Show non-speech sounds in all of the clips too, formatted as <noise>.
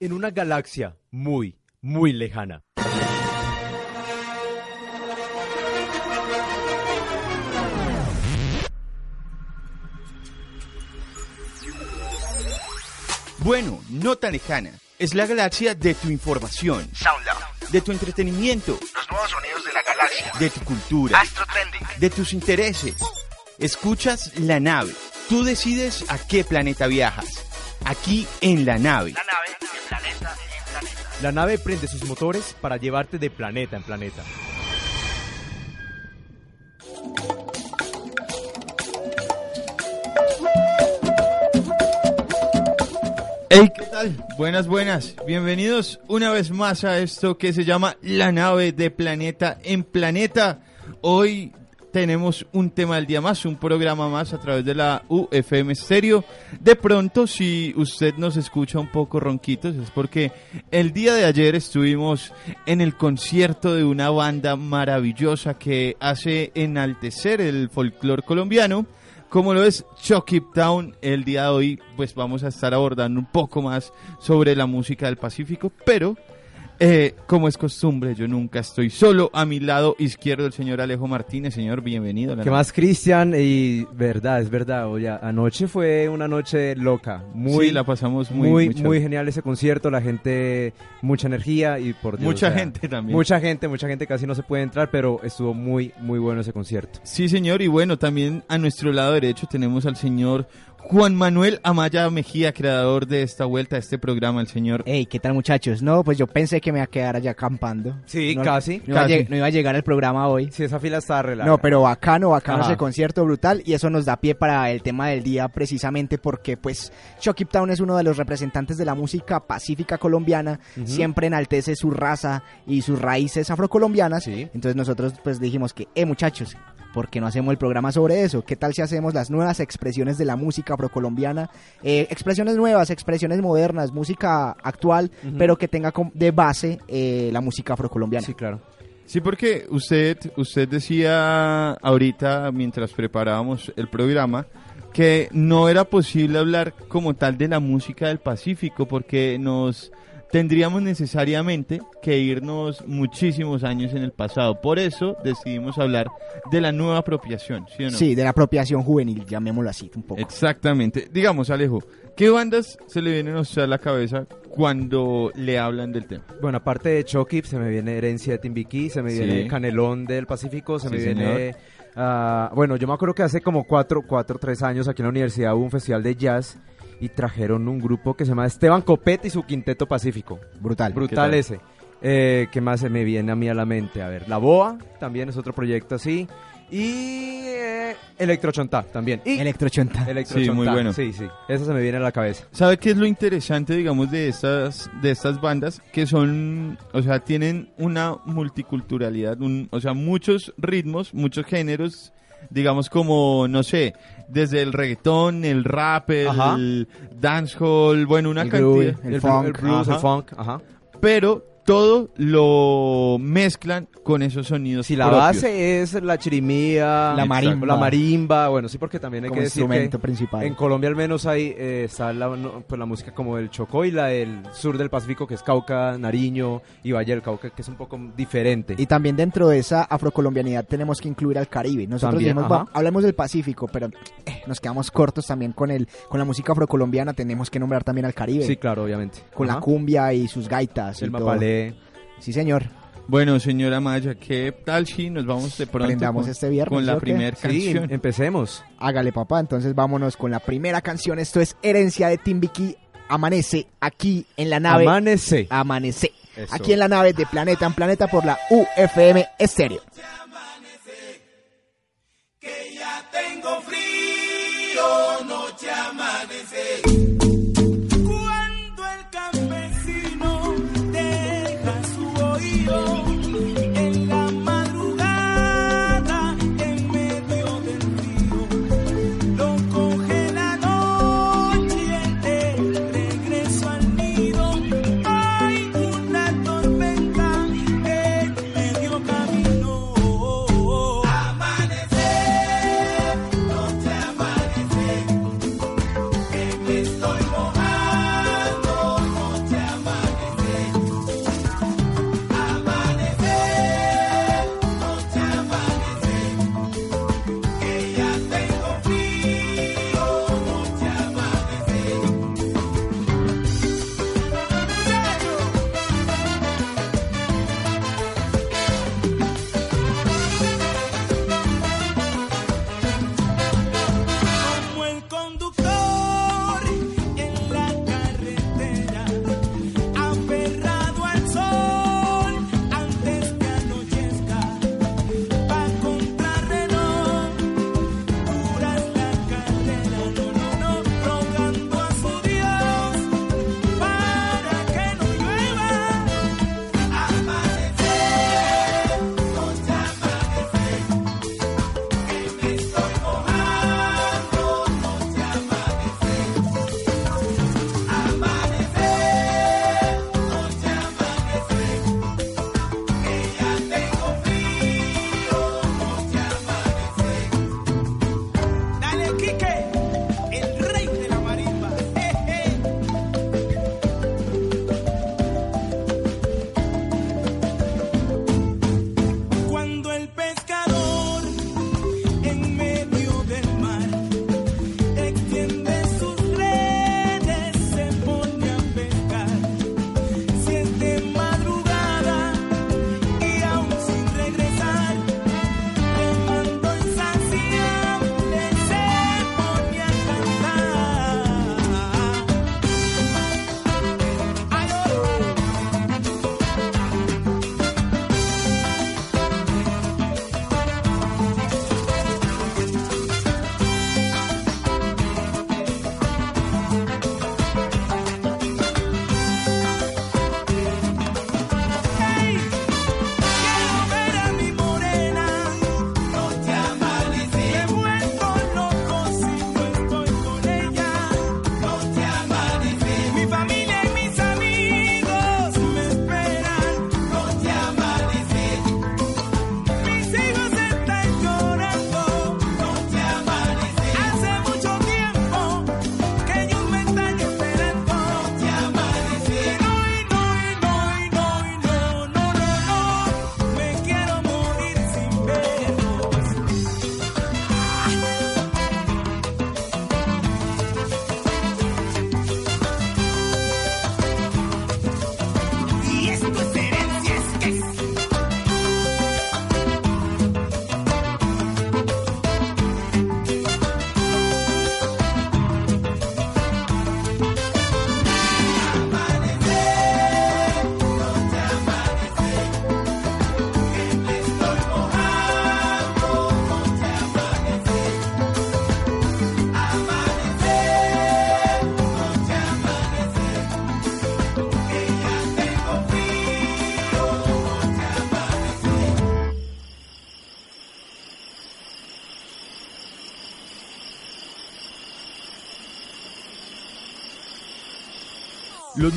en una galaxia muy, muy lejana. Bueno, no tan lejana. Es la galaxia de tu información, de tu entretenimiento, Los nuevos sonidos de la galaxia. de tu cultura, Astro Trending. de tus intereses. Escuchas la nave. Tú decides a qué planeta viajas. Aquí en la nave. La nave planeta en planeta. La nave prende sus motores para llevarte de planeta en planeta. Hey, ¿qué tal? Buenas, buenas. Bienvenidos una vez más a esto que se llama La nave de planeta en planeta. Hoy tenemos un tema del día más, un programa más a través de la UFM Stereo. De pronto, si usted nos escucha un poco ronquitos, es porque el día de ayer estuvimos en el concierto de una banda maravillosa que hace enaltecer el folclore colombiano. Como lo es Chucky Town, el día de hoy pues vamos a estar abordando un poco más sobre la música del Pacífico, pero eh, como es costumbre, yo nunca estoy solo. A mi lado izquierdo el señor Alejo Martínez. Señor, bienvenido. ¿Qué más, Cristian? Y verdad, es verdad. Oye, anoche fue una noche loca. Muy, Sí, la pasamos muy, muy, muy muy, genial ese concierto. La gente, mucha energía y por Dios. Mucha o sea, gente también. Mucha gente, mucha gente casi no se puede entrar, pero estuvo muy, muy bueno ese concierto. Sí, señor. Y bueno, también a nuestro lado derecho tenemos al señor Juan Manuel Amaya Mejía, creador de esta vuelta, de este programa, el señor. Hey, ¿qué tal muchachos? No, pues yo pensé que me iba a quedar allá acampando. Sí, no, casi, No iba, a no iba a llegar al programa hoy. Sí, esa fila está relajada. No, pero bacano, bacano Ajá. ese concierto brutal y eso nos da pie para el tema del día precisamente porque pues Chucky Town es uno de los representantes de la música pacífica colombiana, siempre enaltece su raza y sus raíces afrocolombianas, Sí. entonces nosotros pues dijimos que, eh muchachos, ¿por qué no hacemos el programa sobre eso? ¿Qué tal si hacemos las nuevas expresiones de la música afrocolombiana? Eh, expresiones nuevas, expresiones modernas, música actual, pero que tenga de base eh, la música afrocolombiana. Sí, claro. Sí, porque usted, usted decía ahorita, mientras preparábamos el programa, que no era posible hablar como tal de la música del Pacífico porque nos tendríamos necesariamente que irnos muchísimos años en el pasado. Por eso decidimos hablar de la nueva apropiación, ¿sí o no? Sí, de la apropiación juvenil, llamémoslo así un poco. Exactamente. Digamos, Alejo, ¿qué bandas se le vienen a usted a la cabeza cuando le hablan del tema? Bueno, aparte de Chucky, se me viene Herencia de Timbiquí, se me Sí. viene Canelón del Pacífico, se Sí, me señor. viene... ah, bueno, yo me acuerdo que hace como cuatro, cuatro, tres años aquí en la universidad hubo un festival de jazz y trajeron un grupo que se llama Esteban Copete y su Quinteto Pacífico. Brutal. Brutal tal? ese. Eh, ¿Qué más se me viene a mí a la mente? A ver, La Boa también es otro proyecto así. Y eh, Electrochontá también. Y Electrochonta. Electrochontá. Sí, muy bueno. Sí, sí. Eso se me viene a la cabeza. ¿Sabe qué es lo interesante, digamos, de estas, de estas bandas? Que son, o sea, tienen una multiculturalidad, un- o sea, muchos ritmos, muchos géneros, digamos como, no sé, desde el reggaetón, el rap, Ajá. el dancehall, bueno, una El cantidad. groove, el blu- funk. el blues, Ajá. el funk, ajá. Pero todo lo mezclan con esos sonidos Si la propios. base es la chirimía, La marimba. la marimba, bueno, sí, porque también hay como que decir instrumento que principal. en Colombia al menos hay eh, está la, no, pues la música como del Chocó y la del sur del Pacífico, que es Cauca, Nariño y Valle del Cauca, que es un poco diferente. Y también dentro de esa afrocolombianidad tenemos que incluir al Caribe. Nosotros También, dijimos, ajá. "Va, hablamos del Pacífico, pero eh, nos quedamos cortos también con el con la música afrocolombiana. Tenemos que nombrar también al Caribe. sí, claro, obviamente. Con la cumbia y sus gaitas. el y todo. Sí, señor. Bueno, señora Maya, ¿qué tal si nos vamos de pronto Prendamos con, este viernes, con la primera Sí, canción? empecemos. Hágale, papá. Entonces vámonos con la primera canción. Esto es Herencia de Timbiquí. Amanece aquí en la nave. Amanece. Amanece. Eso. Aquí en la nave de Planeta en Planeta por la UFM Estéreo. Tengo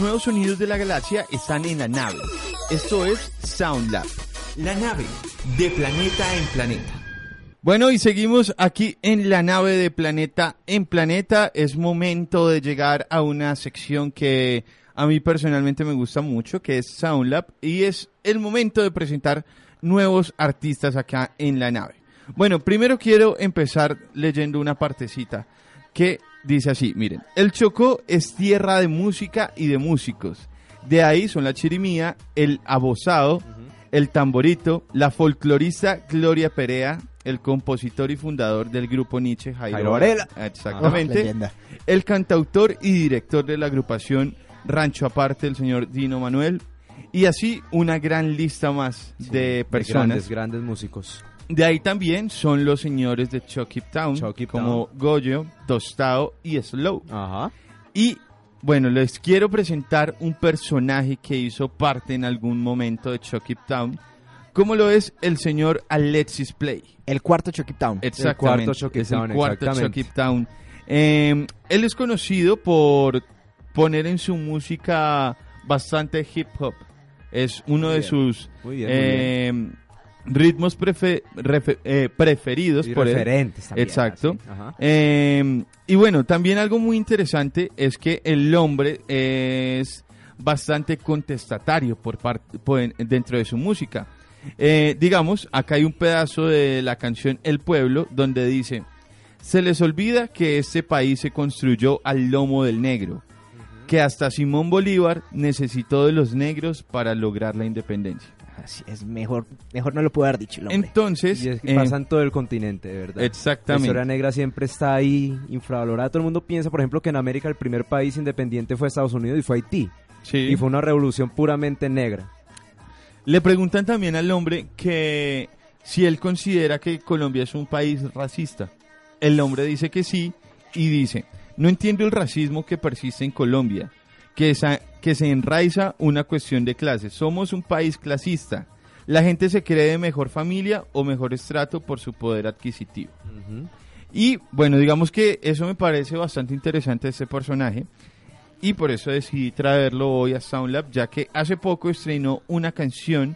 nuevos sonidos de la galaxia están en la nave. Esto es SoundLab. La nave de planeta en planeta. Bueno, y seguimos aquí en la nave de Planeta en Planeta. Es momento de llegar a una sección que a mí personalmente me gusta mucho, que es SoundLab, y es el momento de presentar nuevos artistas acá en la nave. Bueno, primero quiero empezar leyendo una partecita que dice así, miren, el Chocó es tierra de música y de músicos. De ahí son la chirimía, el abosado, el tamborito, la folclorista Gloria Perea, el compositor y fundador del grupo Nietzsche, Jairo, Jairo Varela. Exactamente. leyenda. el cantautor y director de la agrupación Rancho Aparte, el señor Dino Manuel. Y así una gran lista más de personas. Grandes, grandes músicos. De ahí también son los señores de Chucky Town, Chucky como Goyo, Tostado y Slow. Ajá. Y bueno, les quiero presentar un personaje que hizo parte en algún momento de Chucky Town, como lo es el señor Alexis Play. El cuarto Chucky Town. Exactamente. cuarto Chucky es el Town, cuarto. Chucky Town. Eh, él es conocido por poner en su música bastante hip hop. Es uno Muy de bien, sus muy bien, muy eh, ritmos prefe- refe- eh, preferidos Y por él. referentes también, Exacto. ajá. Eh, y bueno, también algo muy interesante es que el hombre es bastante contestatario por parte por dentro de su música. Eh, digamos, acá hay un pedazo de la canción El Pueblo donde dice, se les olvida que este país se construyó al lomo del negro, que hasta Simón Bolívar necesitó de los negros para lograr la independencia. Así es mejor, mejor no lo puedo haber dicho el. Entonces, Y es que eh, pasa en todo el continente, de verdad. La exactamente. historia negra siempre está ahí infravalorada. Todo el mundo piensa, por ejemplo, que en América el primer país independiente fue Estados Unidos y fue Haití. Sí. Y fue una revolución puramente negra. Le preguntan también al hombre que si él considera que Colombia es un país racista. El hombre dice que sí y dice, no entiendo el racismo que persiste en Colombia, que, esa- que se enraiza una cuestión de clases. Somos un país clasista. La gente se cree de mejor familia o mejor estrato por su poder adquisitivo. Y bueno, digamos que eso me parece bastante interesante este personaje. Y por eso decidí traerlo hoy a SoundLab, ya que hace poco estrenó una canción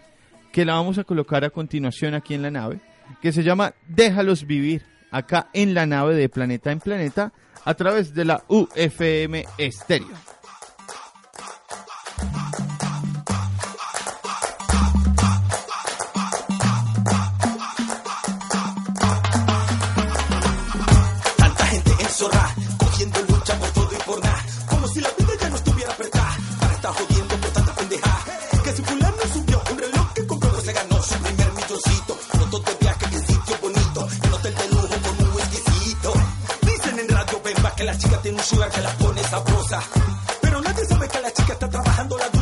que la vamos a colocar a continuación aquí en la nave, que se llama Déjalos vivir, acá en la nave de Planeta en Planeta, a través de la UFM Estéreo. Tiene un sugar que la pone sabrosa. Pero nadie sabe que la chica está trabajando la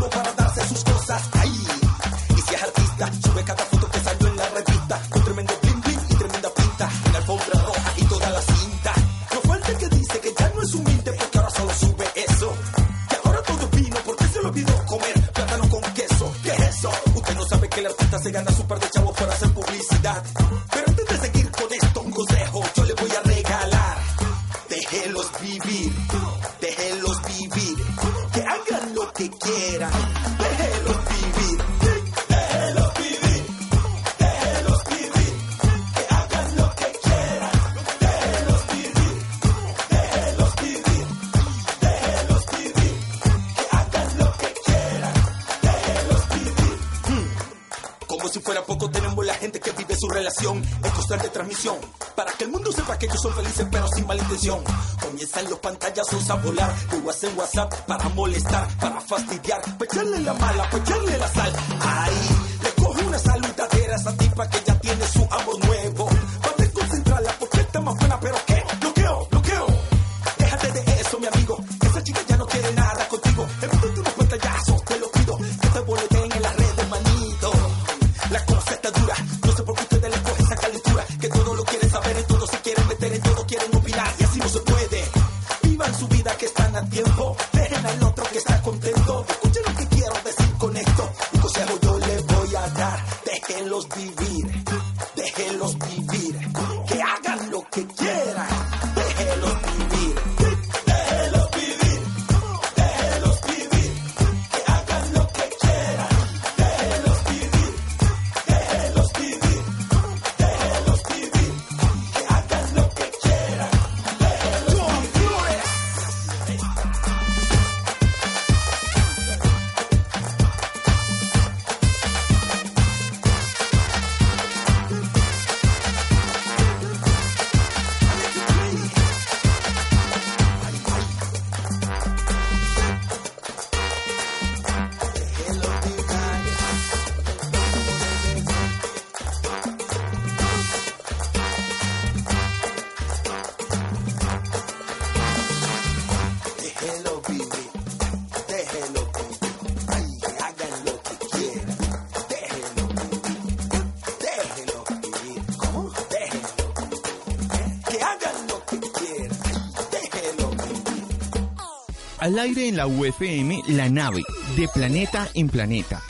relación en constante transmisión. Para que el mundo sepa que ellos son felices pero sin mala intención. Comienzan los pantallazos a volar. Luego hacen WhatsApp para molestar, para fastidiar. Pa' echarle la mala, pa' echarle la sal. Ahí le coge una saludadera a esa tipa que ya tiene su Al aire en la UFM, la nave de planeta en planeta.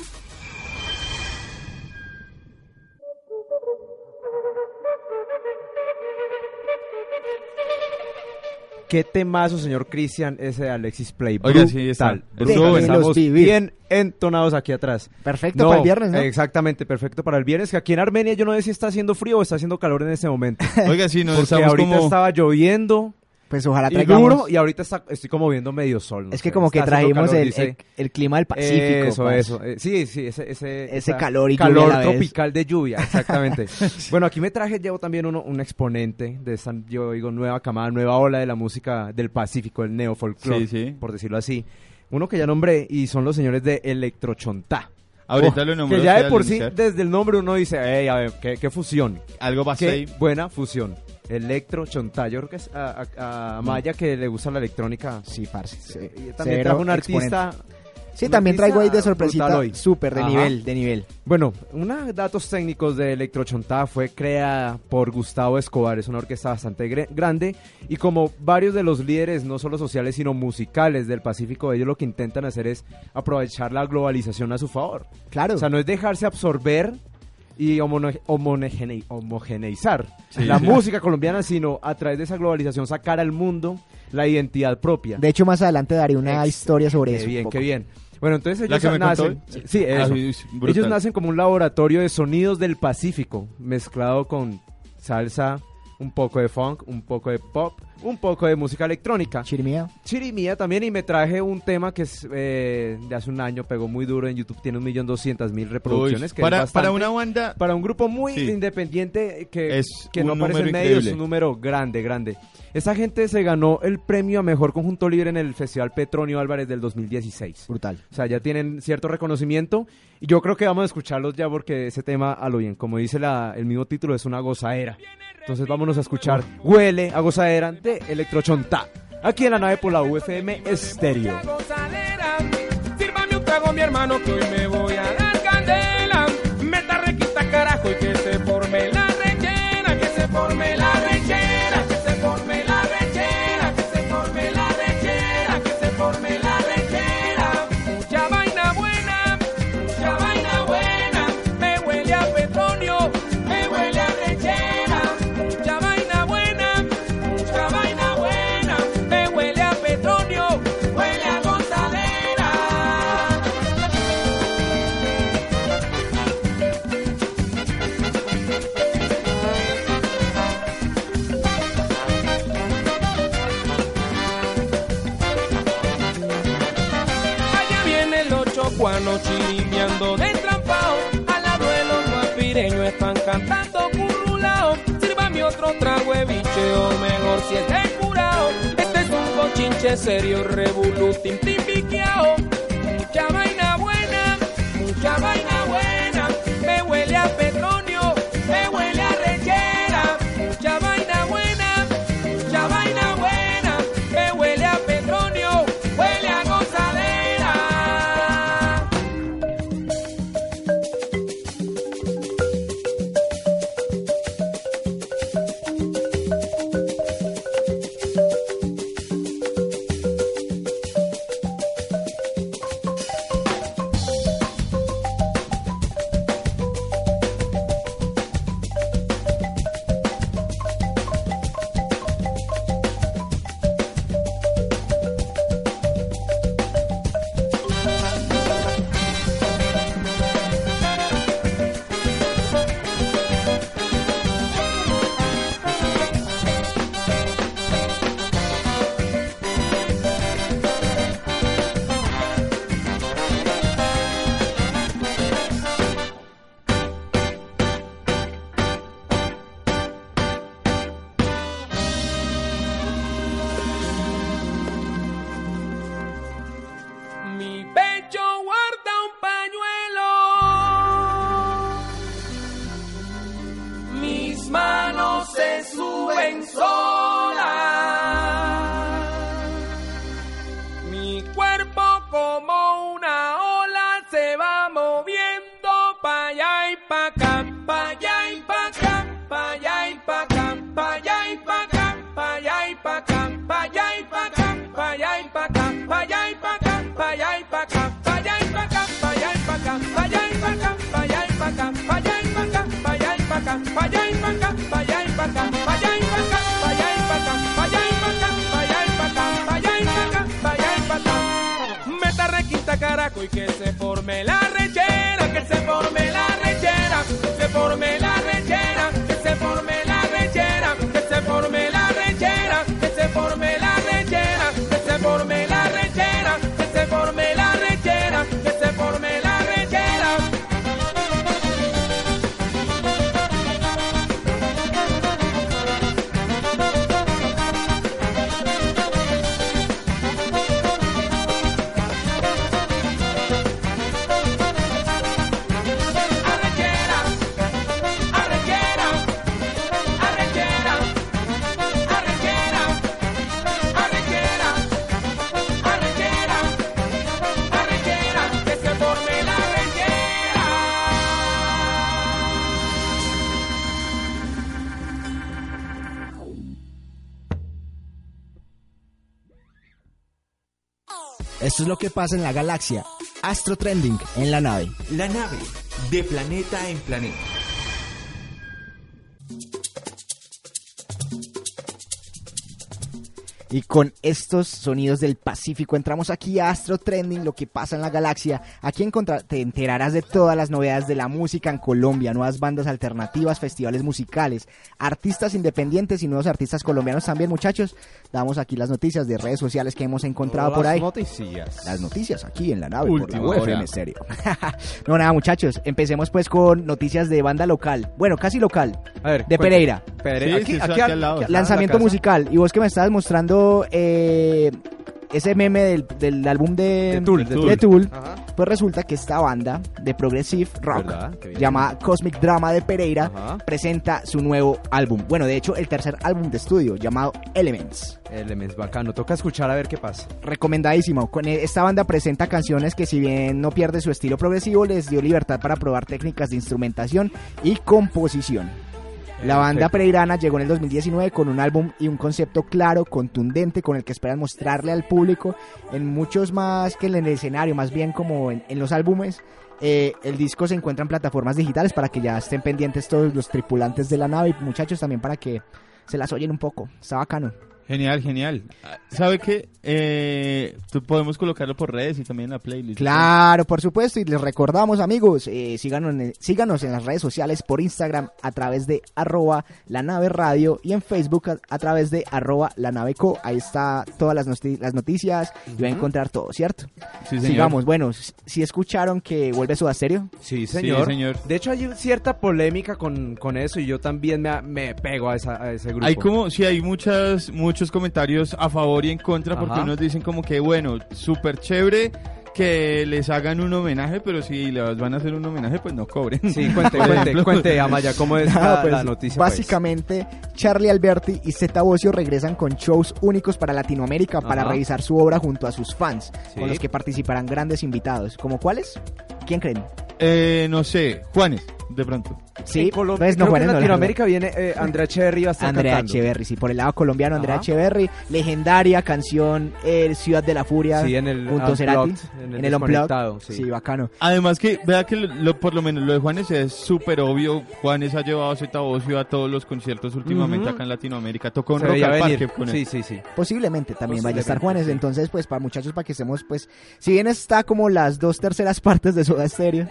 Qué temazo, señor Cristian, ese de Alexis Play. Oiga, sí, está. Brutal. Estamos vivir. bien entonados aquí atrás. Perfecto para el viernes, ¿no? Exactamente, perfecto para el viernes. Que aquí en Armenia yo no sé si está haciendo frío o está haciendo calor en este momento. <laughs> Oiga, sí, nos Porque estamos ahorita como... estaba lloviendo Pues ojalá y traigamos... duro y ahorita está, estoy como viendo medio sol. no es que sé, como que trajimos calor, el, dice. el, el clima del Pacífico. Eso, parce. eso. eh, sí, sí, ese, ese, Ese calor y lluvia calor a la vez. tropical de lluvia, exactamente. <laughs> bueno, aquí me traje, llevo también uno, un exponente de esta, yo digo, nueva camada, nueva ola de la música del Pacífico, el neofolclore, Sí, sí. por decirlo así. Uno que ya nombré y son los señores de Electrochontá. Ahorita Oh, lo nombró Que ya de por sí, desde el nombre uno dice, hey, a ver, qué, qué fusión. Algo va a Qué ser... buena fusión. Electro Chontá. Yo creo que es a, a- a Maya que le gusta la electrónica. Sí, parce. sí. Y también Severo trajo un exponente. artista. Sí, también traigo ahí de sorpresita súper de Ajá. nivel, de nivel. Bueno, unos datos técnicos de Electrochontá fue creada por Gustavo Escobar, es una orquesta bastante grande y como varios de los líderes, no solo sociales, sino musicales del Pacífico, ellos lo que intentan hacer es aprovechar la globalización a su favor. Claro. O sea, no es dejarse absorber y homogene- homogeneizar Sí, la sí. música colombiana, sino a través de esa globalización sacar al mundo la identidad propia. de hecho, más adelante daré una Ex- historia sobre Qué eso. bien, qué bien. Bueno, entonces ¿La ellos que me contó nacen... Sí, Ah, eso. Ellos nacen como un laboratorio de sonidos del Pacífico, mezclado con salsa, un poco de funk, un poco de pop, un poco de música electrónica. Chirimía. Chirimía también y me traje un tema que es eh, de hace un año, pegó muy duro en YouTube, tiene un millón doscientas mil Uy, reproducciones. es para, bastante. para una banda... Para un grupo muy Sí. independiente que, Es que no un aparece en increíble. es un número grande, grande. Esta gente se ganó el premio a Mejor Conjunto Libre en el Festival Petronio Álvarez del 2016. Brutal. O sea, ya tienen cierto reconocimiento y yo creo que vamos a escucharlos ya porque ese tema a lo bien, como dice la- el mismo título, es una gozadera. Entonces vámonos a escuchar Huele a gozadera de Electrochontá, aquí en la nave por la UFM Estéreo. Chocuanos chirimbiando de trampao. Al lado de los guapireños están cantando currulao. Sírvame otro trago de bicheo, mejor si es de curao. Este es un cochinche serio, revolutín, timbiqueao. Mucha vaina buena, mucha vaina buena. Me huele a petróleo, pasa en la galaxia. Astro Trending en la nave. La nave de planeta en planeta. Y con estos sonidos del Pacífico entramos aquí a Astro Trending, lo que pasa en la galaxia. Aquí te enterarás de todas las novedades de la música en Colombia, nuevas bandas alternativas, festivales musicales, artistas independientes y nuevos artistas colombianos también, muchachos. Damos aquí las noticias de redes sociales que hemos encontrado por Las ahí. noticias. Las noticias aquí en la nave Última por la hora. UFM Stereo. <laughs> no, nada, muchachos. Empecemos pues con noticias de banda local. Bueno, casi local. A ver, De. Pereira. Pereira. Sí, aquí, sí, aquí, aquí al- al lado. aquí al lado de la Lanzamiento casa. musical. Y vos que me estabas mostrando eh, ese meme del, del álbum de, De Tool, de, de Tool, Ajá. pues resulta que esta banda de progressive rock llamada Cosmic Drama de Pereira Ajá. presenta su nuevo álbum. Bueno, de hecho, el tercer álbum de estudio llamado Elements. El mes bacano. Toca escuchar a ver qué pasa. Recomendadísimo. Con e- esta banda presenta canciones que si bien no pierde su estilo progresivo, les dio libertad para probar técnicas de instrumentación y composición. La banda pereirana llegó en el 2019 con un álbum y un concepto claro, contundente, con el que esperan mostrarle al público en muchos más que en el escenario, más bien como en, en los álbumes. Eh, el disco se encuentra en plataformas digitales para que ya estén pendientes todos los tripulantes de la nave y muchachos también para que se las oyen un poco. Está bacano. Genial, genial. ¿Sabe qué? Eh, tú podemos colocarlo por redes y también en la playlist. Claro, por supuesto, y les recordamos amigos, eh, síganos, en, síganos en las redes sociales por Instagram a través de arroba la nave radio y en Facebook a, a través de arroba la nave co, ahí está todas las, noti- las noticias y va a encontrar todo, ¿cierto? Sí, señor. Sigamos, bueno, si escucharon que vuelve Soda Stereo, Sí, señor. señor. De hecho, hay cierta polémica con, con eso y yo también me, me pego a, esa- a ese grupo. Hay como, sí, hay muchas, muchos comentarios a favor y en contra porque Ajá. unos dicen como que, bueno, súper chévere que les hagan un homenaje, pero si les van a hacer un homenaje, pues no cobren. Sí, <laughs> cuente, cuente, ejemplo. cuente, Amaya, ¿cómo es <laughs> Ah, la, pues, la noticia? pues? Básicamente, Charlie Alberti y Zeta Bocio regresan con shows únicos para Latinoamérica para Ajá. revisar su obra junto a sus fans, Sí. con los que participarán grandes invitados. ¿Como cuáles? ¿Quién creen? Eh, no sé, Juanes, de pronto. Sí, En pues no, creo que Juanes en no, la Latinoamérica viene eh, Andrea Echeverry va a estar Andrea cantando. Echeverry, sí, por el lado colombiano, Andrea. Echeverry, legendaria canción eh, Ciudad de la Furia, Sí, en el junto Cerati, en el en el Unplugged, sí. sí. bacano. Además que, vea que lo, lo- por lo menos lo de Juanes es súper obvio. Juanes ha llevado Bosio a todos los conciertos últimamente acá en Latinoamérica. Tocó en Se Rock al. Parque con él. Sí, sí, sí. Posiblemente también vaya a estar Juanes, sí. entonces pues para muchachos, para que estemos pues, si bien está como las dos terceras <laughs> partes de Soda Stereo,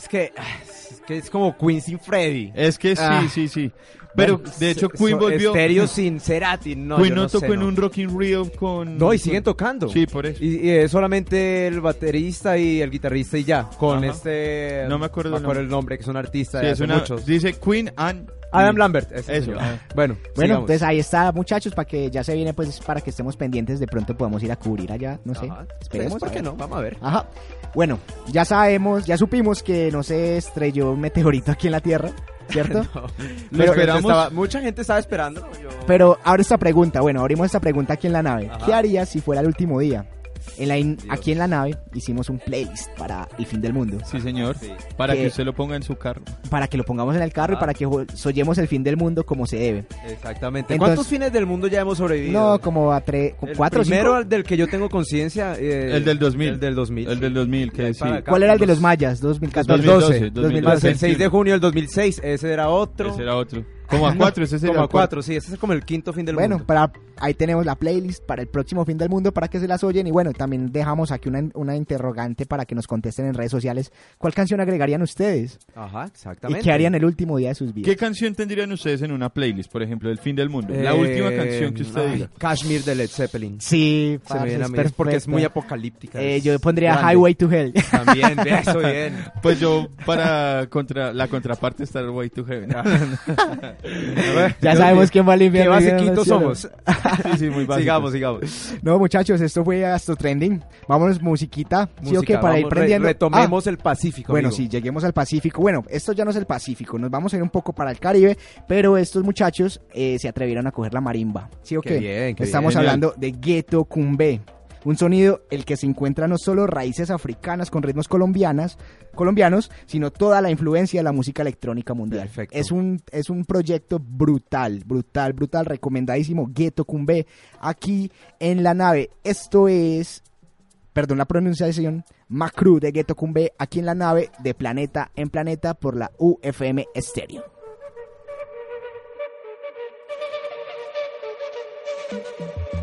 Es que, es que es como Queen sin Freddy. Es que sí, Ah. sí, sí. Pero Bueno, de hecho Queen so- volvió... Estéreo <laughs> sin Cerati, no, Queen no, sé, tocó en no. un Rock in Rio con... No, y siguen tocando. Sí, por eso. Y, y es solamente el baterista y el guitarrista y ya. Con Ajá. este. No me acuerdo el el nombre, que es un artista Sí, es una- muchos. Dice Queen and... Adam Lambert. ese Eso, señor. ah. Bueno, Bueno, sigamos. entonces ahí está, muchachos, para que ya se viene, pues, para que estemos pendientes. De pronto podemos ir a cubrir allá, no sé. Ajá. Esperemos. ¿Por a qué ver. no? Vamos a ver. Ajá. Bueno, ya sabemos, ya supimos que no se estrelló un meteorito aquí en la Tierra, ¿cierto? <laughs> No. Lo Pero esperamos. estaba- mucha gente estaba esperando. yo- Pero ahora esta pregunta, bueno, abrimos esta pregunta aquí en la nave. Ajá. ¿Qué harías si fuera el último día? En la in- aquí en la nave hicimos un playlist para el fin del mundo. Sí, señor. Para Que- que usted lo ponga en su carro. Para que lo pongamos en el carro y Ah. para que soñemos el fin del mundo como se debe. Exactamente. Entonces- ¿Cuántos fines del mundo ya hemos sobrevivido? No, como a tres, cuatro primero cinco. del que yo tengo conciencia. eh, El del 2000. El del 2000. El del 2000, que sí. ¿Cuál era el de los mayas? 2014. 2012, 2012. Más el 6 de junio del 2006, ese era otro. Ese era otro. Como a cuatro, ese sería Como a el cuatro, sí, ese es como el quinto fin del Bueno, mundo. para, ahí tenemos la playlist para el próximo fin del mundo para que se las oyen. Y bueno, también dejamos aquí una, una interrogante para que nos contesten en redes sociales. ¿Cuál canción agregarían ustedes? Ajá, ¿Y exactamente. qué harían el último día de sus ¿Qué vidas? canción tendrían ustedes en una playlist, por ejemplo, del fin del mundo? la Eh, última canción que usted ay, diga. Kashmir de Led Zeppelin. Sí, Se me viene a mí, es porque es muy apocalíptica. Eh, es yo pondría grande. Highway to Hell. También, eso <laughs> bien. Pues yo, para contra la contraparte, estar Way to Heaven. <laughs> <laughs> ya sabemos quién va a limpiar. Qué basiquitos somos. Sí, sí, muy <laughs> básicos. sigamos, sigamos. No, muchachos, esto fue hasta trending. Vámonos, musiquita. ¿Sí o qué? Música, Para ir re- prendiendo. retomemos el Pacífico. Ah, bueno, amigo. sí, lleguemos al Pacífico. Bueno, esto ya no es el Pacífico, nos vamos a ir un poco para el Caribe, pero estos muchachos eh, se atrevieron a coger la marimba. ¿Sí o Qué qué? bien, qué Estamos bien. hablando de Ghetto Cumbé. Un sonido el que se encuentra no solo raíces africanas con ritmos colombianas, colombianos, sino toda la influencia de la música electrónica mundial. Perfecto. Es un, es un proyecto brutal, brutal, brutal, recomendadísimo. Ghetto Cumbé, aquí en la nave. Esto es perdón la pronunciación, Macru de Ghetto Cumbé, aquí en la nave de Planeta en Planeta por la UFM Stereo. Macruca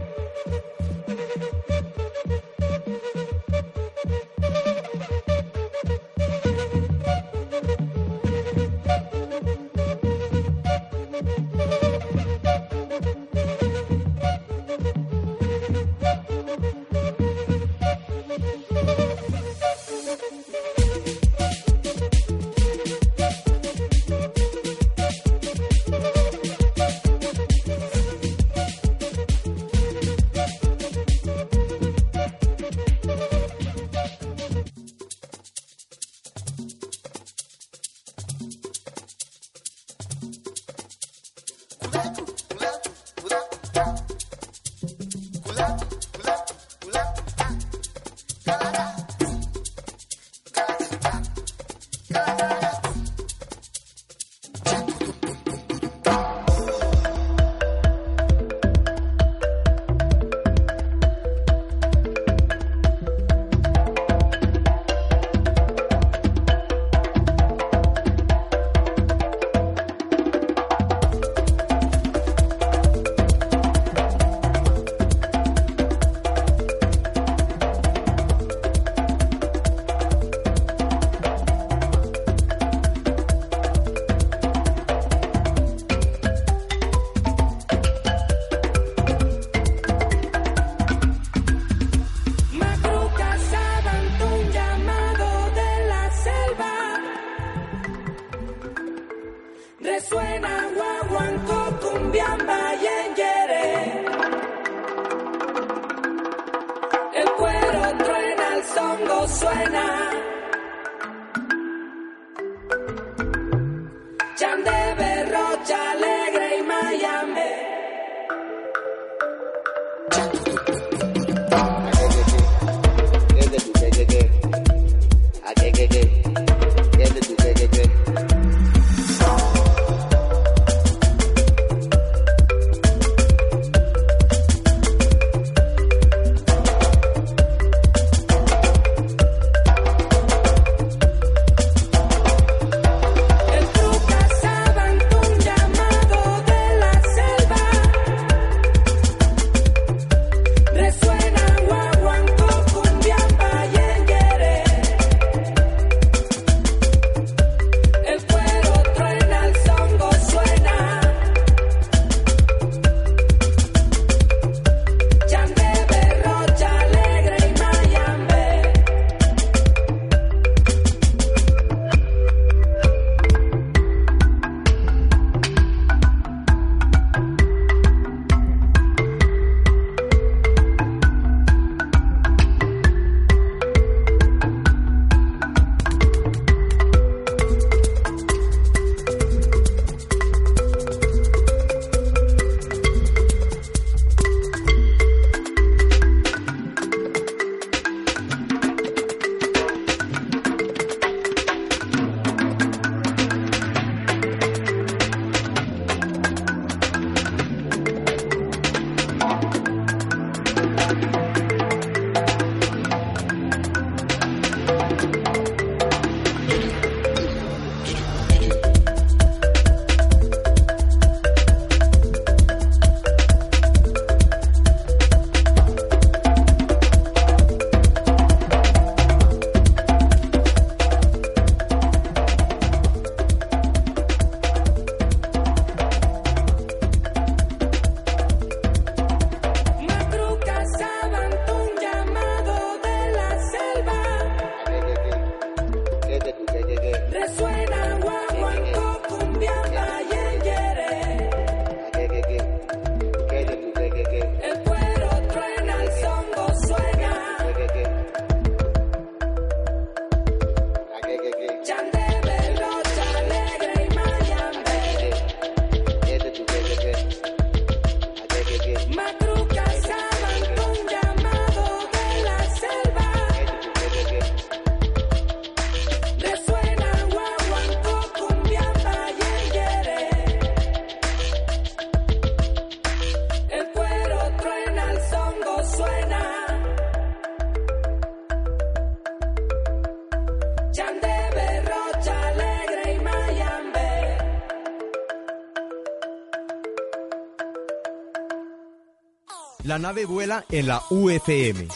La nave vuela en la UFM.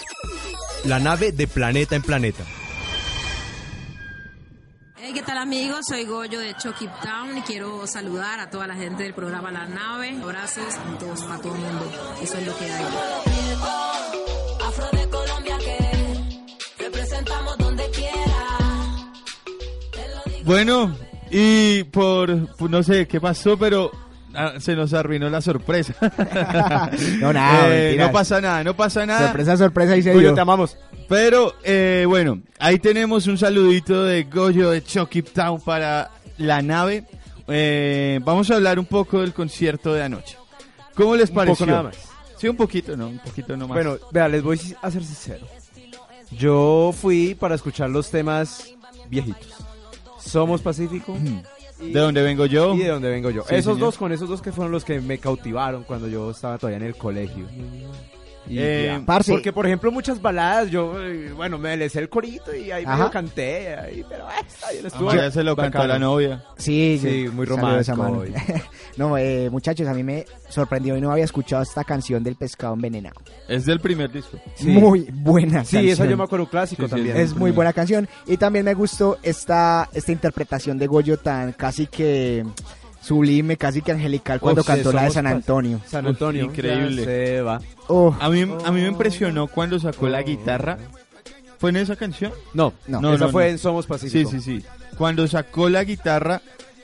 La nave de planeta en planeta. Hey, ¿qué tal amigos? Soy Goyo de Chucky Town y quiero saludar a toda la gente del programa La Nave. Abrazos a todos, para todo el mundo. Eso es lo que hay. Afro de Colombia que representamos donde quiera. Bueno, y por, por- no sé qué pasó, pero ah, se nos arruinó la sorpresa. <laughs> No, nada, Eh, no pasa nada, no pasa nada. Sorpresa, sorpresa, y se Goyo, dio. te amamos. Pero eh, bueno, ahí tenemos un saludito de Goyo de Chucky Town para la nave. Eh, vamos a hablar un poco del concierto de anoche. ¿Cómo les Un pareció? poco nada más. Sí, un poquito, ¿no? Un poquito nomás. Bueno, vea, les voy a ser sincero. Yo fui para escuchar los temas viejitos. Somos Pacífico. ¿De dónde vengo yo? Y de dónde vengo yo. Sí, esos señor. dos, con esos dos que fueron los que me cautivaron cuando yo estaba todavía en el colegio. Y Eh, ya. parce. Porque, por ejemplo, muchas baladas, yo, eh, bueno, me le sé el corito y ahí Ajá. medio canté, ahí, pero eh, está bien, estuvo Amalia se lo cantó a la novia. Sí, Sí, yo- muy romántico <laughs> no, eh, muchachos, a mí me sorprendió y no había escuchado esta canción del pescado envenenado. Es del primer disco. Sí. Muy <laughs> buena Sí, canción. esa yo me acuerdo clásico Sí, sí, también. Es muy buena canción. Y también me gustó esta, esta interpretación de Goyo tan casi que sublime, casi que angelical cuando cantó la de San Antonio. San Uf, Antonio. increíble. se va. Oh, A mí, a mí me impresionó cuando sacó la guitarra. ¿Fue en esa canción? No, No. No, esa no, fue no. en Somos Sí, Pacífico. sí, sí. Cuando sacó la guitarra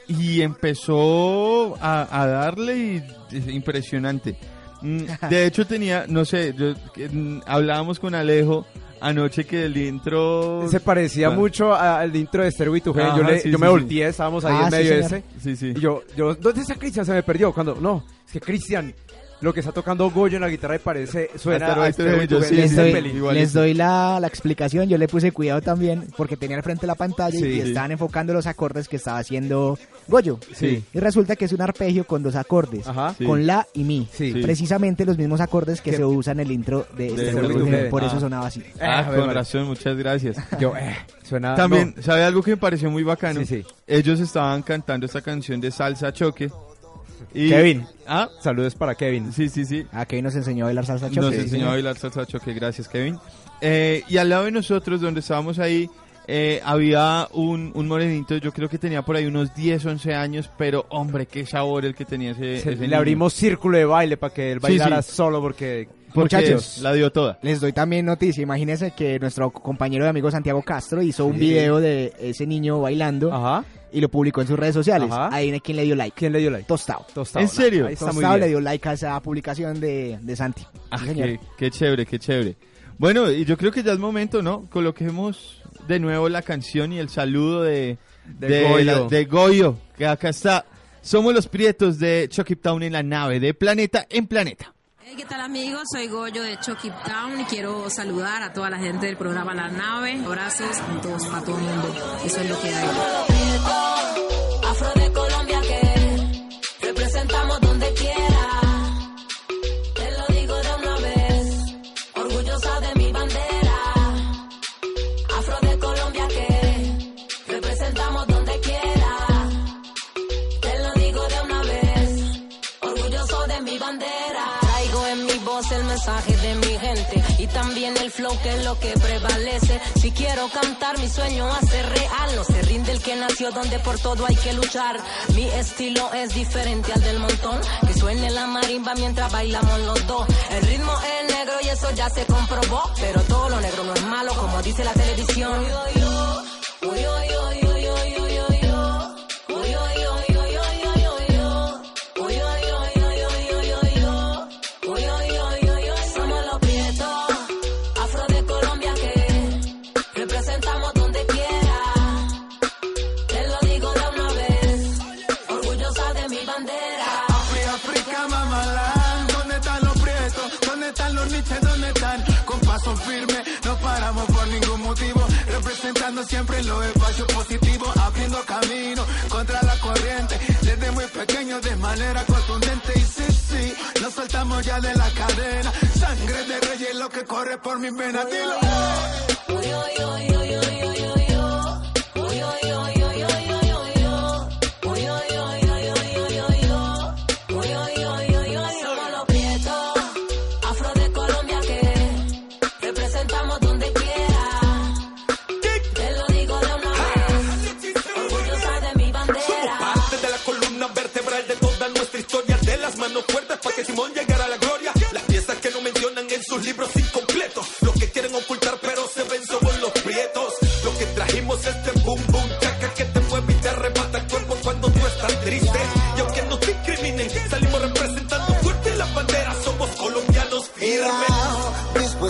y empezó a, a darle y es impresionante. Mm, De hecho tenía, no sé, yo, que, mm, hablábamos con Alejo anoche que el intro... Se parecía mucho al intro de Stereo y tu Gen. Yo, le- sí, yo sí, me sí. volteé, estábamos ahí Ah, en medio ese. Sí, sí. Y yo, yo, ¿dónde está Cristian? Se me perdió. Cuando, no, es que Cristian, lo que está tocando Goyo en la guitarra y parece, suena a yo, tu sí, les, sí, doy, les la, la explicación. Yo le puse cuidado también porque tenía al frente la pantalla Sí, y sí. estaban enfocando los acordes que estaba haciendo Goyo. Sí. Y resulta que es un arpegio con dos acordes, Ajá. Sí. con la y mi. Sí. Precisamente los mismos acordes que se usan en el intro de, este grupo. Por eso Ah. sonaba así. Ah, Eh, con razón, muchas gracias. <laughs> Yo, eh, suena... También, no. ¿sabe algo que me pareció muy bacano? Sí, sí. Ellos estaban cantando esta canción de Salsa Choque. Y, Kevin. Ah, Saludos para Kevin. sí, sí, sí. Ah, Kevin nos enseñó a bailar salsa choque. Nos Sí, enseñó a bailar salsa choque, gracias Kevin. Eh, y al lado de nosotros, donde estábamos ahí, eh, había un, un morenito, yo creo que tenía por ahí unos 10, 11 años, pero hombre, qué sabor el que tenía ese, Se- ese le niño. abrimos círculo de baile para que él Sí, bailara sí. solo porque... Porque Muchachos. la dio toda. Les doy también noticia. Imagínense que nuestro compañero de amigo Santiago Castro hizo un video de ese niño bailando Ajá. y lo publicó en sus redes sociales. Ajá. Adivinen quién le dio like. ¿Quién le dio like? Tostado. Tostado. ¿En serio? Ahí está muy Tostado bien. le dio like a esa publicación de, de Santi. Ah, Sí, qué, qué chévere, qué chévere. Bueno, y yo creo que ya es momento, ¿no? Coloquemos de nuevo la canción y el saludo de, De Goyo. la- de Goyo, que acá está. Somos los prietos de Chucky Town en la nave de Planeta en Planeta. Hey, ¿qué tal amigos? Soy Goyo de Chucky Town y quiero saludar a toda la gente del programa La Nave. Abrazos a todos, para todo el mundo. Eso es lo que hay. Mensaje de mi gente y también el flow que es lo que prevalece. Si quiero cantar, mi sueño hace real. No se rinde el que nació donde por todo hay que luchar. Mi estilo es diferente al del montón. Que suene la marimba mientras bailamos los dos. El ritmo es negro y eso ya se comprobó. Pero todo lo negro no es malo, como dice la televisión. Siempre los espacios positivos, abriendo camino contra la corriente, desde muy pequeño de manera contundente y sí, sí, nos soltamos ya de la cadena, sangre de reyes lo que corre por mis venas, dilo. Uy, uy, uy.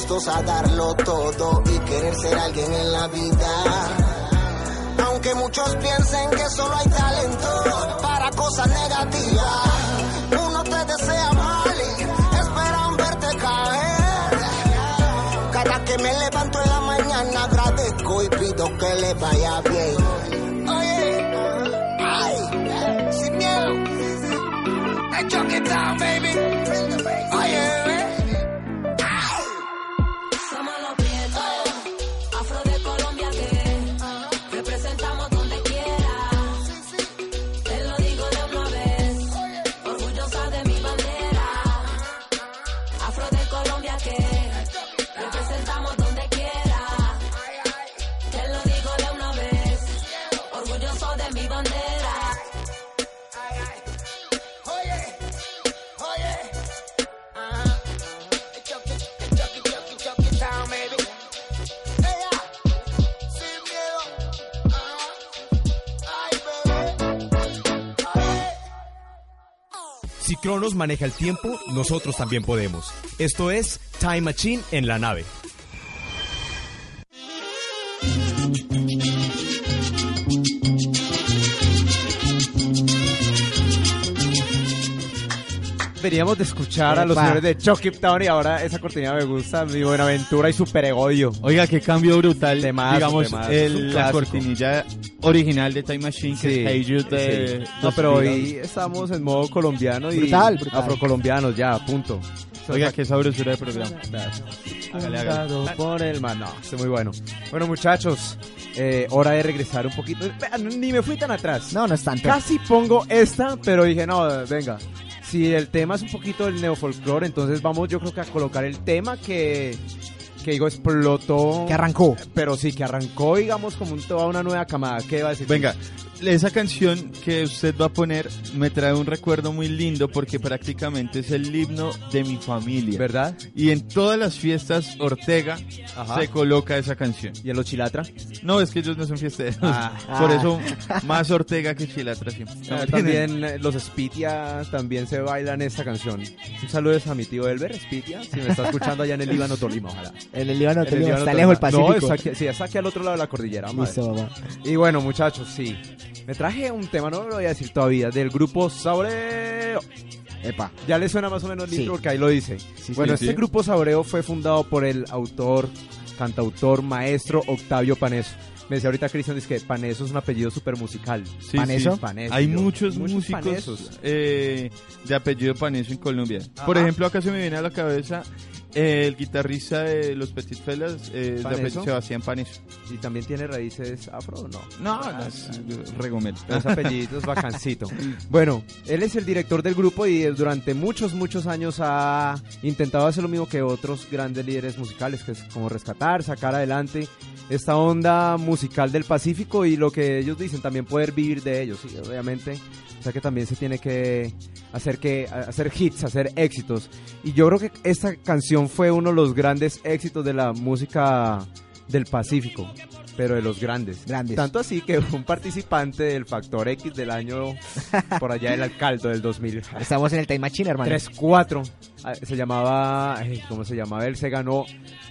A darlo todo y querer ser alguien en la vida. Aunque muchos piensen que solo hay talento para cosas negativas, uno te desea mal y esperan verte caer. Cada que me levanto en la mañana agradezco y pido que le vaya bien. Maneja el tiempo, nosotros también podemos. Esto es Time Machine en la nave. Veníamos de escuchar a los Epa. señores de Chucky Town y ahora esa cortina me gusta, mi Buenaventura y Super Egodio. Oiga, qué cambio brutal. Temazo, digamos, temazo. el- Es la cortinilla original de Time Machine, que Sí, es Hey Jude de... sí. No, pero hoy estamos en modo colombiano y Brutal, brutal. afrocolombianos ya, punto. Oiga, qué sabrosura de programa. Hágale, hágale. Juzgado por el man. No, está muy bueno. Bueno, muchachos, eh, hora de regresar un poquito. Ni me fui tan atrás. No, no es tanto. Casi pongo esta, pero dije, no, venga. Si el tema es un poquito del neofolclore, entonces vamos yo creo que a colocar el tema que, que digo, explotó. Que arrancó. Pero sí, que arrancó, digamos, como un- toda una nueva camada. ¿Qué va a decir? Venga, esa canción que usted va a poner me trae un recuerdo muy lindo porque prácticamente es el himno de mi familia. ¿Verdad? Y en todas las fiestas Ortega Ajá. se coloca esa canción. ¿Y en los Chilatra? No, es que ellos no son fiesteros. Ah. Por Ah. eso más Ortega que Chilatra siempre. Ah, también eh, los Spitia también se bailan esta canción. Un saludo a mi tío Elber Spitia, si me está escuchando allá en el Líbano Tolima, ojalá. En el Líbano, Tolima, está lejos el Pacífico. No, está aquí, sí, está aquí al otro lado de la cordillera. Listo. Y bueno, muchachos, sí. Me traje un tema, no lo voy a decir todavía, del grupo Saureo. Epa. Ya le suena más o menos Sí. intro porque ahí lo dice. Sí, bueno, sí, este grupo Saureo fue fundado por el autor, cantautor, maestro Octavio Paneso. Me decía ahorita Cristian, que Paneso es un apellido súper musical. Sí, ¿Paneso? sí. Paneso, Hay muchos, muchos músicos eh, de apellido Paneso en Colombia. Por ejemplo, acá se me viene a la cabeza el guitarrista de los Petit Felas, eh, de ¿Paneso? Sebastián Paneso. ¿Y también tiene raíces afro no? No, Ah, no, es regomel. Los apellidos, bacancito. <laughs> Bueno, él es el director del grupo y durante muchos, muchos años ha intentado hacer lo mismo que otros grandes líderes musicales, que es como rescatar, sacar adelante esta onda musical del Pacífico y lo que ellos dicen, también poder vivir de ellos, sí, obviamente. O sea que también se tiene que hacer que hacer hits, hacer éxitos. Y yo creo que esta canción fue uno de los grandes éxitos de la música del Pacífico, pero de los grandes. Grandes. Tanto así que un participante del Factor X del año <laughs> por allá del alcalde del 2000. Estamos en el Time Machine, hermano. 3-4. Ah, Se llamaba. ¿Cómo se llamaba? Él se ganó.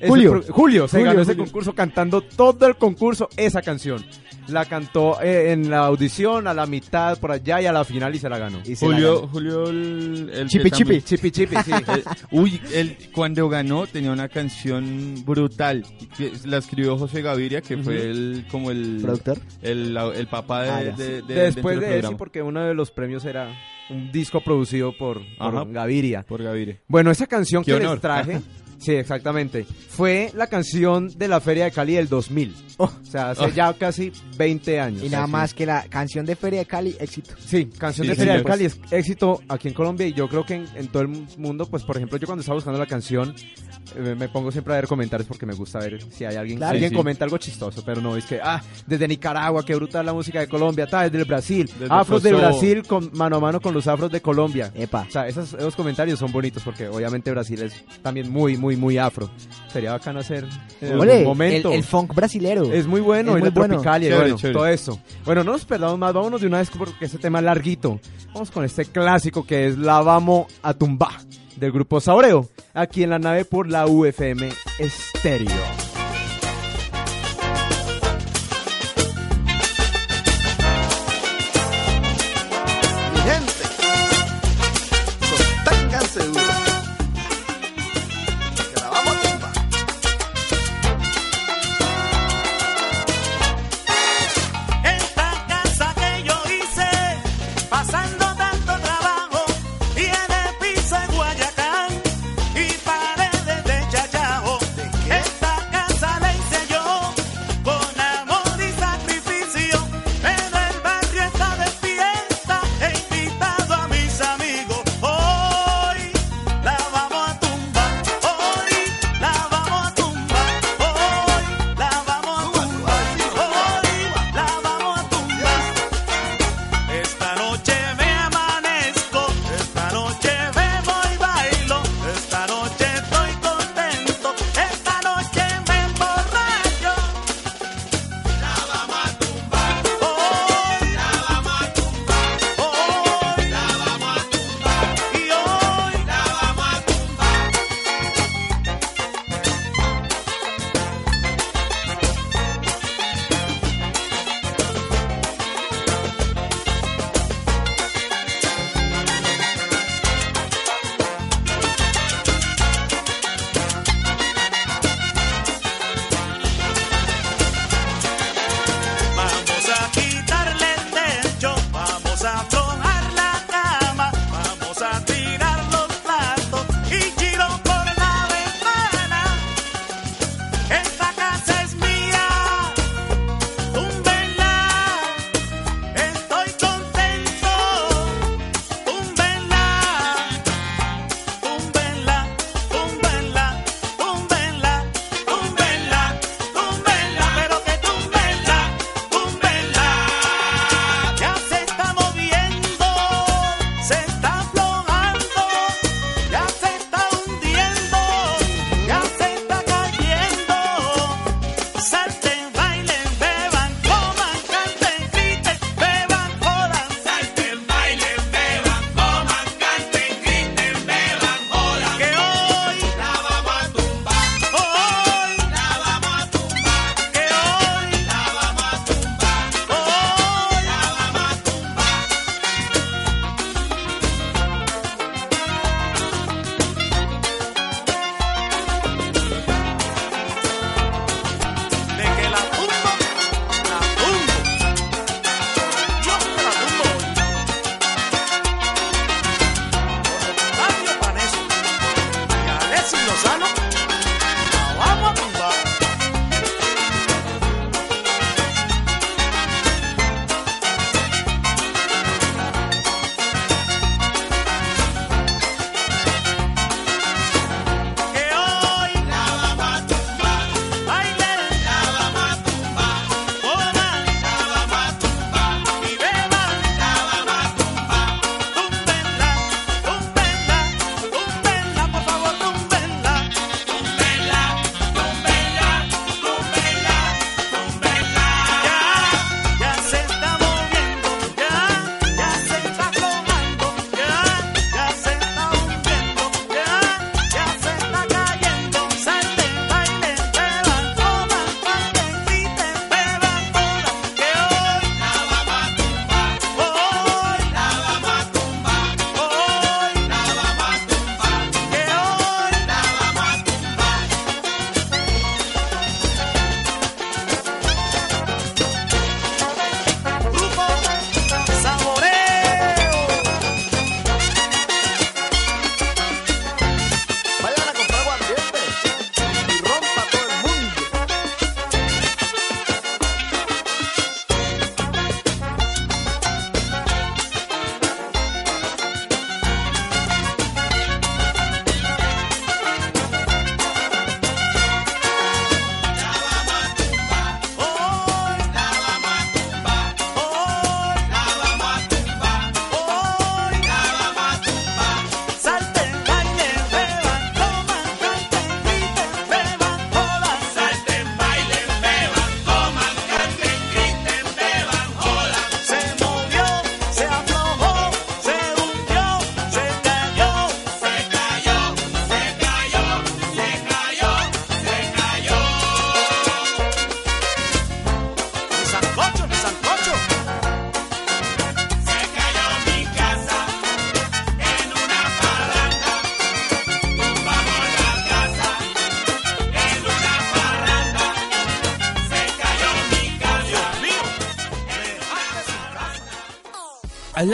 Julio. Julio se Julio, ganó ese concurso cantando todo el concurso esa canción. La cantó eh, en la audición, a la mitad, por allá y a la final y se la ganó. Y se la Julio, ganó. Julio el, el Chipi, también- Chipi Chipi, sí. <laughs> Eh, uy, él cuando ganó tenía una canción brutal. que la escribió José Gaviria, que fue el como el ¿Productor? el, el papá de, Ah, ya. de- de- Después de eso, porque uno de los premios era un disco producido por, por Ajá. Gaviria. por Gaviria. Bueno, esa canción Qué que honor. les traje Sí, exactamente. Fue la canción de la Feria de Cali del 2000. o sea, hace Oh. ya casi 20 años. Y nada Así. más que la canción de Feria de Cali, éxito. Sí, canción Sí, de Feria de. Cali es éxito aquí en Colombia y yo creo que en, en todo el mundo, pues por ejemplo yo cuando estaba buscando la canción eh, me pongo siempre a ver comentarios porque me gusta ver si hay alguien, Claro. alguien Sí, sí. comenta algo chistoso, pero no, es que, ah, desde Nicaragua, qué brutal la música de Colombia, tal, desde el Brasil, Desde afros de. Brasil con mano a mano con los afros de Colombia. Epa. O sea, esos, esos comentarios son bonitos porque obviamente Brasil es también muy, muy, muy afro. Sería bacano hacer en algún Ole, momento. el, el funk brasilero. Es muy bueno, Es y muy la bueno. tropical y Chévere, bueno, chévere. todo eso. Bueno, no nos perdamos más, vámonos de una vez porque este tema es larguito. Vamos con este clásico que es La Vamos a Tumba del grupo Saureo, aquí en la nave por la UFM Estéreo.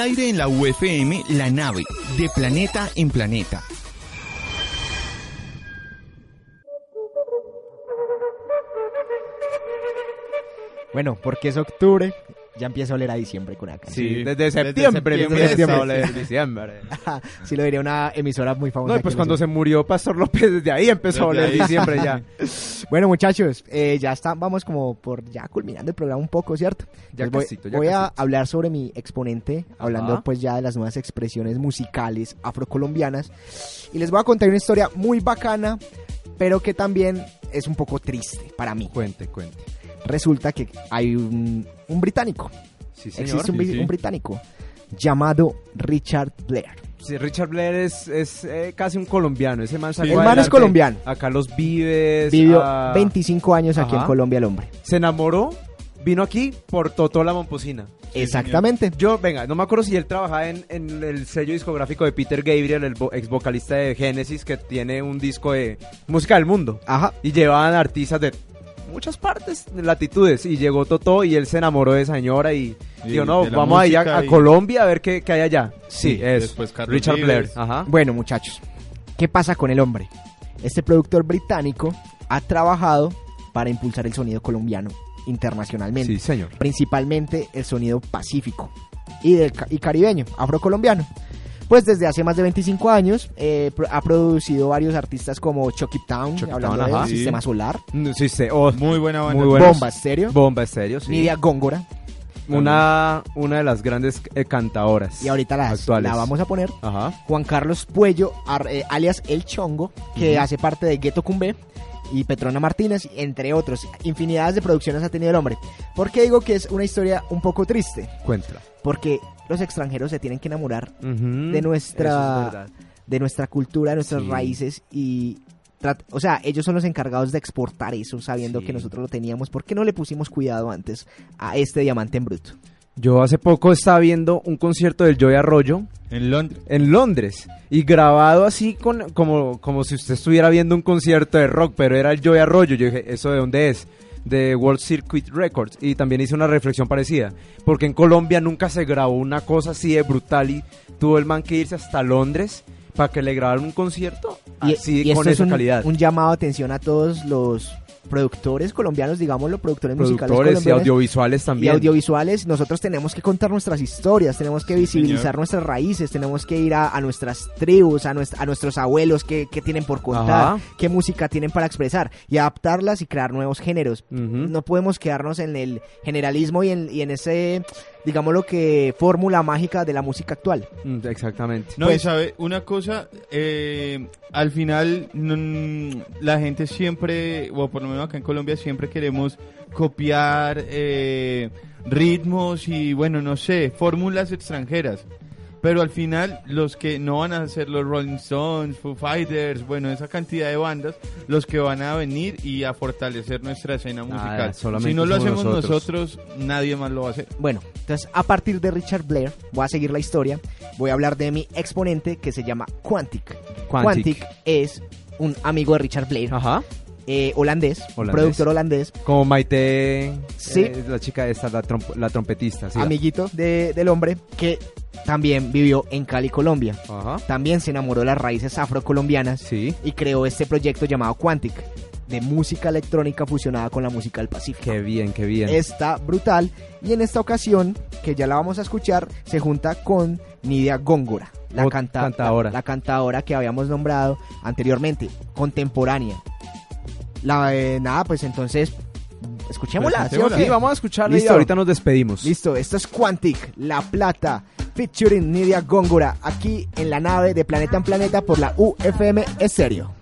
Aire en la UFM, la nave de planeta en planeta. Bueno, porque es octubre, ya empieza a oler a diciembre con acá. Sí, desde septiembre, Desde empieza septiembre. a oler diciembre. <laughs> sí, lo diría una emisora muy famosa. No, pues cuando se murió Pastor López, desde ahí empezó a Desde oler ahí. diciembre ya. <laughs> Bueno, muchachos, eh, ya está, vamos como por ya culminando el programa un poco, ¿cierto? Ya Entonces voy casito, ya voy a hablar sobre mi exponente, hablando Ajá. pues ya de las nuevas expresiones musicales afrocolombianas. Y les voy a contar una historia muy bacana, pero que también es un poco triste para mí. Cuente, cuente. Resulta que hay un, un británico, Sí, señor. existe un, Sí, bri- sí. un británico llamado Richard Blair. Sí, Richard Blair es, es eh, casi un colombiano. Ese man sacó El man es colombiano. A Carlos Vives. Vivió a- 25 años aquí en Ajá. Colombia el hombre. Se enamoró, vino aquí por Totó la Momposina. Exactamente. Yo, venga, no me acuerdo si él trabajaba en, en el sello discográfico de Peter Gabriel, el vo- ex vocalista de Genesis, que tiene un disco de música del mundo. Ajá. Y llevaban artistas de muchas partes, de latitudes. Y llegó Totó y él se enamoró de esa señora y, Y dijo, no, vamos a ir a, y- Colombia a ver qué, qué hay allá. Sí, es después Carlos Richard Vives. Blair. Ajá. Bueno, muchachos, ¿qué pasa con el hombre? Este productor británico ha trabajado para impulsar el sonido colombiano internacionalmente. Sí, señor. Principalmente el sonido pacífico y, del y caribeño, afrocolombiano. Pues desde hace más de 25 años eh, pro- ha producido varios artistas como Chucky Town, Chucky hablando Town. Sistema Sí. Solar, Mm, Sí, sí. oh, Muy buena banda. muy. Bomba Estéreo, Bomba Estéreo, sí. Nidia Góngora, Una, una de las grandes eh, cantadoras y ahorita las- actuales. la vamos a poner, Ajá. Juan Carlos Puello, ar- eh, alias El Chongo, que Ujú. hace parte de Ghetto Cumbé, y Petrona Martínez, entre otros. Infinidades de producciones ha tenido el hombre. ¿Por qué digo que es una historia un poco triste? Cuéntala. Porque los extranjeros se tienen que enamorar de es nuestra de nuestra cultura, de nuestras Sí. raíces y o sea, ellos son los encargados de exportar eso, sabiendo Sí. que nosotros lo teníamos. ¿Por qué no le pusimos cuidado antes a este diamante en bruto? Yo hace poco estaba viendo un concierto del Joy Arroyo En Londres. en Londres y grabado así con, como, como si usted estuviera viendo un concierto de rock, pero era el Joy Arroyo. Yo dije, ¿eso de dónde es? De World Circuit Records. Y también hice una reflexión parecida, porque en Colombia nunca se grabó una cosa así de brutal y tuvo el man que irse hasta Londres para que le grabaran un concierto Y, así y con esto es esa un, calidad. un llamado de atención a todos los productores colombianos, digámoslo, productores, musicales Productores y colombianos. audiovisuales y también. audiovisuales, nosotros tenemos que contar nuestras historias, tenemos que visibilizar señor. nuestras raíces, tenemos que ir a, a nuestras tribus, a, nuestra- a nuestros abuelos, qué, qué tienen por contar, Ajá. qué música tienen para expresar y adaptarlas y crear nuevos géneros. No podemos quedarnos en el generalismo y en, y en ese, digamos lo que, fórmula mágica de la música actual. Mm, Exactamente. No, Pues- y sabe, una cosa, eh, al final la gente siempre, o por lo menos acá en Colombia, siempre queremos copiar eh, ritmos y, bueno, no sé, fórmulas extranjeras. Pero al final, los que no van a ser los Rolling Stones, Foo Fighters, bueno, esa cantidad de bandas, los que van a venir y a fortalecer nuestra escena musical. solamente si no lo hacemos nosotros. nosotros, nadie más lo va a hacer. Bueno, entonces a partir de Richard Blair, voy a seguir la historia, voy a hablar de mi exponente que se llama Quantic. Quantic. es un amigo de Richard Blair, Ajá. eh, holandés, Holandés. productor holandés, Como Maite, Sí. eh, la chica esta, la, tromp- la trompetista. sí. amiguito de- del hombre, que también vivió en Cali, Colombia. Ajá. También se enamoró de las raíces afrocolombianas Sí. y creó este proyecto llamado Quantic, de música electrónica fusionada con la música del Pacífico. Qué bien, qué bien. Está brutal y en esta ocasión, que ya la vamos a escuchar, se junta con Nidia Góngora, la, canta- cantadora. la, la cantadora que habíamos nombrado anteriormente, contemporánea. La, eh, nada, pues entonces, escuchémosla. ¿sí vamos a escucharla y ahorita nos despedimos. Listo, esto es Quantic, La Plata, featuring Nidia Góngora, aquí en la nave de Planeta en Planeta por la UFM Estéreo. Gózalo.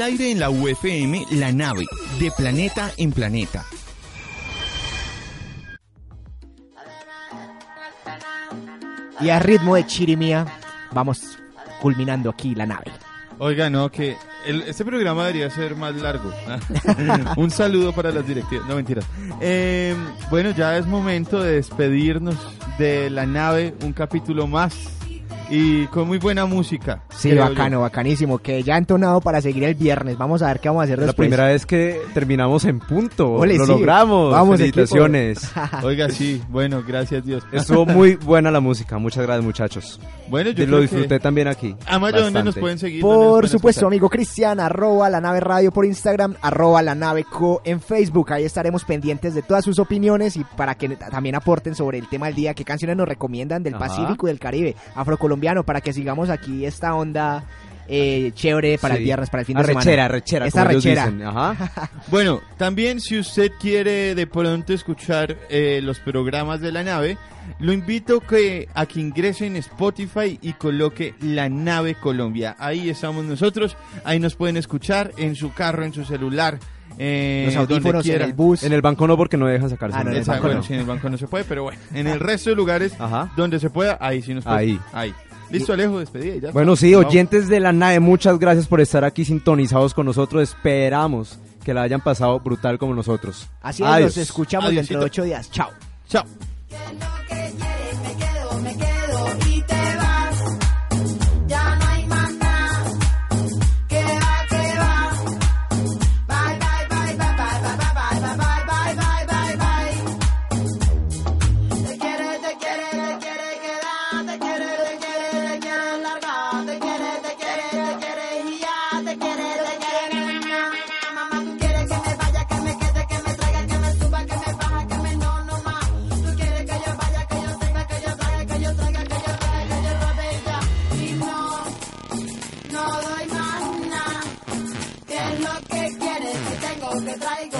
Al aire en la UFM, la nave, de planeta en planeta. Y a ritmo de chirimía, vamos culminando aquí la nave. Oiga, no, que el- este programa debería ser más largo. <laughs> Un saludo para las directivas. No, mentiras. Eh, bueno, ya es momento de despedirnos de la nave, un capítulo más. Y con muy buena música. Sí, yo. bacano, bacanísimo. Que ya entonado para seguir el viernes. Vamos a ver qué vamos a hacer La después. primera vez que terminamos en punto. Ole, Lo sí. logramos. Vamos, Felicitaciones. <laughs> Oiga, sí, bueno, gracias Dios. Estuvo muy buena la música. Muchas gracias, muchachos. Bueno, yo Lo disfruté que- también aquí. Amaya, ¿dónde nos pueden seguir? ¿Dónde nos Por supuesto, escuchar? amigo Cristian, arroba la nave radio por Instagram, arroba la nave co en Facebook. Ahí estaremos pendientes de todas sus opiniones y para que también aporten sobre el tema del día, qué canciones nos recomiendan del Ajá. Pacífico y del Caribe, afrocolombiano, para que sigamos aquí esta onda eh, chévere para Sí. el viernes, para el fin de Arrechera, semana. arrechera, Esta arrechera. dicen. Ajá. <laughs> Bueno, también si usted quiere de pronto escuchar eh, los programas de la nave, lo invito que, a que ingrese en Spotify y coloque La Nave Colombia. Ahí estamos nosotros, ahí nos pueden escuchar en su carro, en su celular. Eh, Los audífonos en el bus. En el banco no, porque no dejan sacarse. Ah, no, en el banco bueno, no. sí, en el banco no se puede, pero bueno, en el <laughs> resto de lugares donde se pueda, ahí sí nos puede. Ahí. Ahí. Listo, Alejo, despedida ya. Bueno, sí, oyentes de la nave, muchas gracias por estar aquí sintonizados con nosotros. Esperamos que la hayan pasado brutal como nosotros. Así es, Adiós. nos escuchamos dentro de ocho días. Chao. Chao. No doy más nada. ¿Qué es lo que quieres? Si tengo que traigo,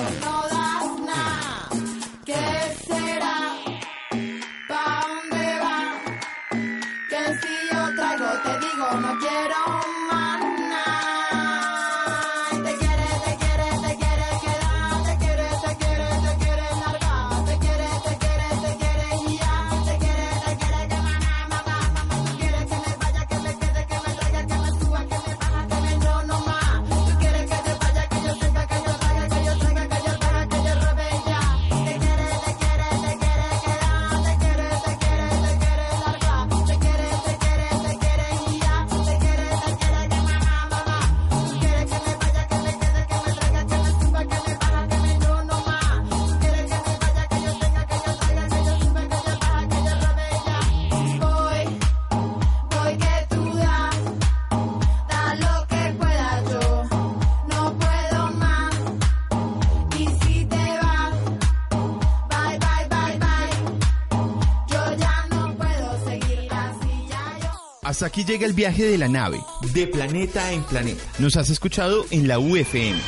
Hasta aquí llega el viaje de la nave, de planeta en planeta. Nos has escuchado en la UFM.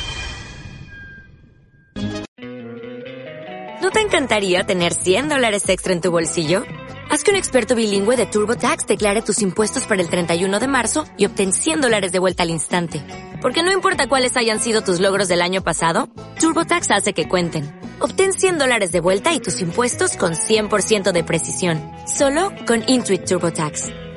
¿No te encantaría tener 100 dólares extra en tu bolsillo? Haz que un experto bilingüe de TurboTax declare tus impuestos para el 31 de marzo y obtén 100 dólares de vuelta al instante. Porque no importa cuáles hayan sido tus logros del año pasado, TurboTax hace que cuenten. Obtén 100 dólares de vuelta y tus impuestos con 100% de precisión. Solo con Intuit TurboTax.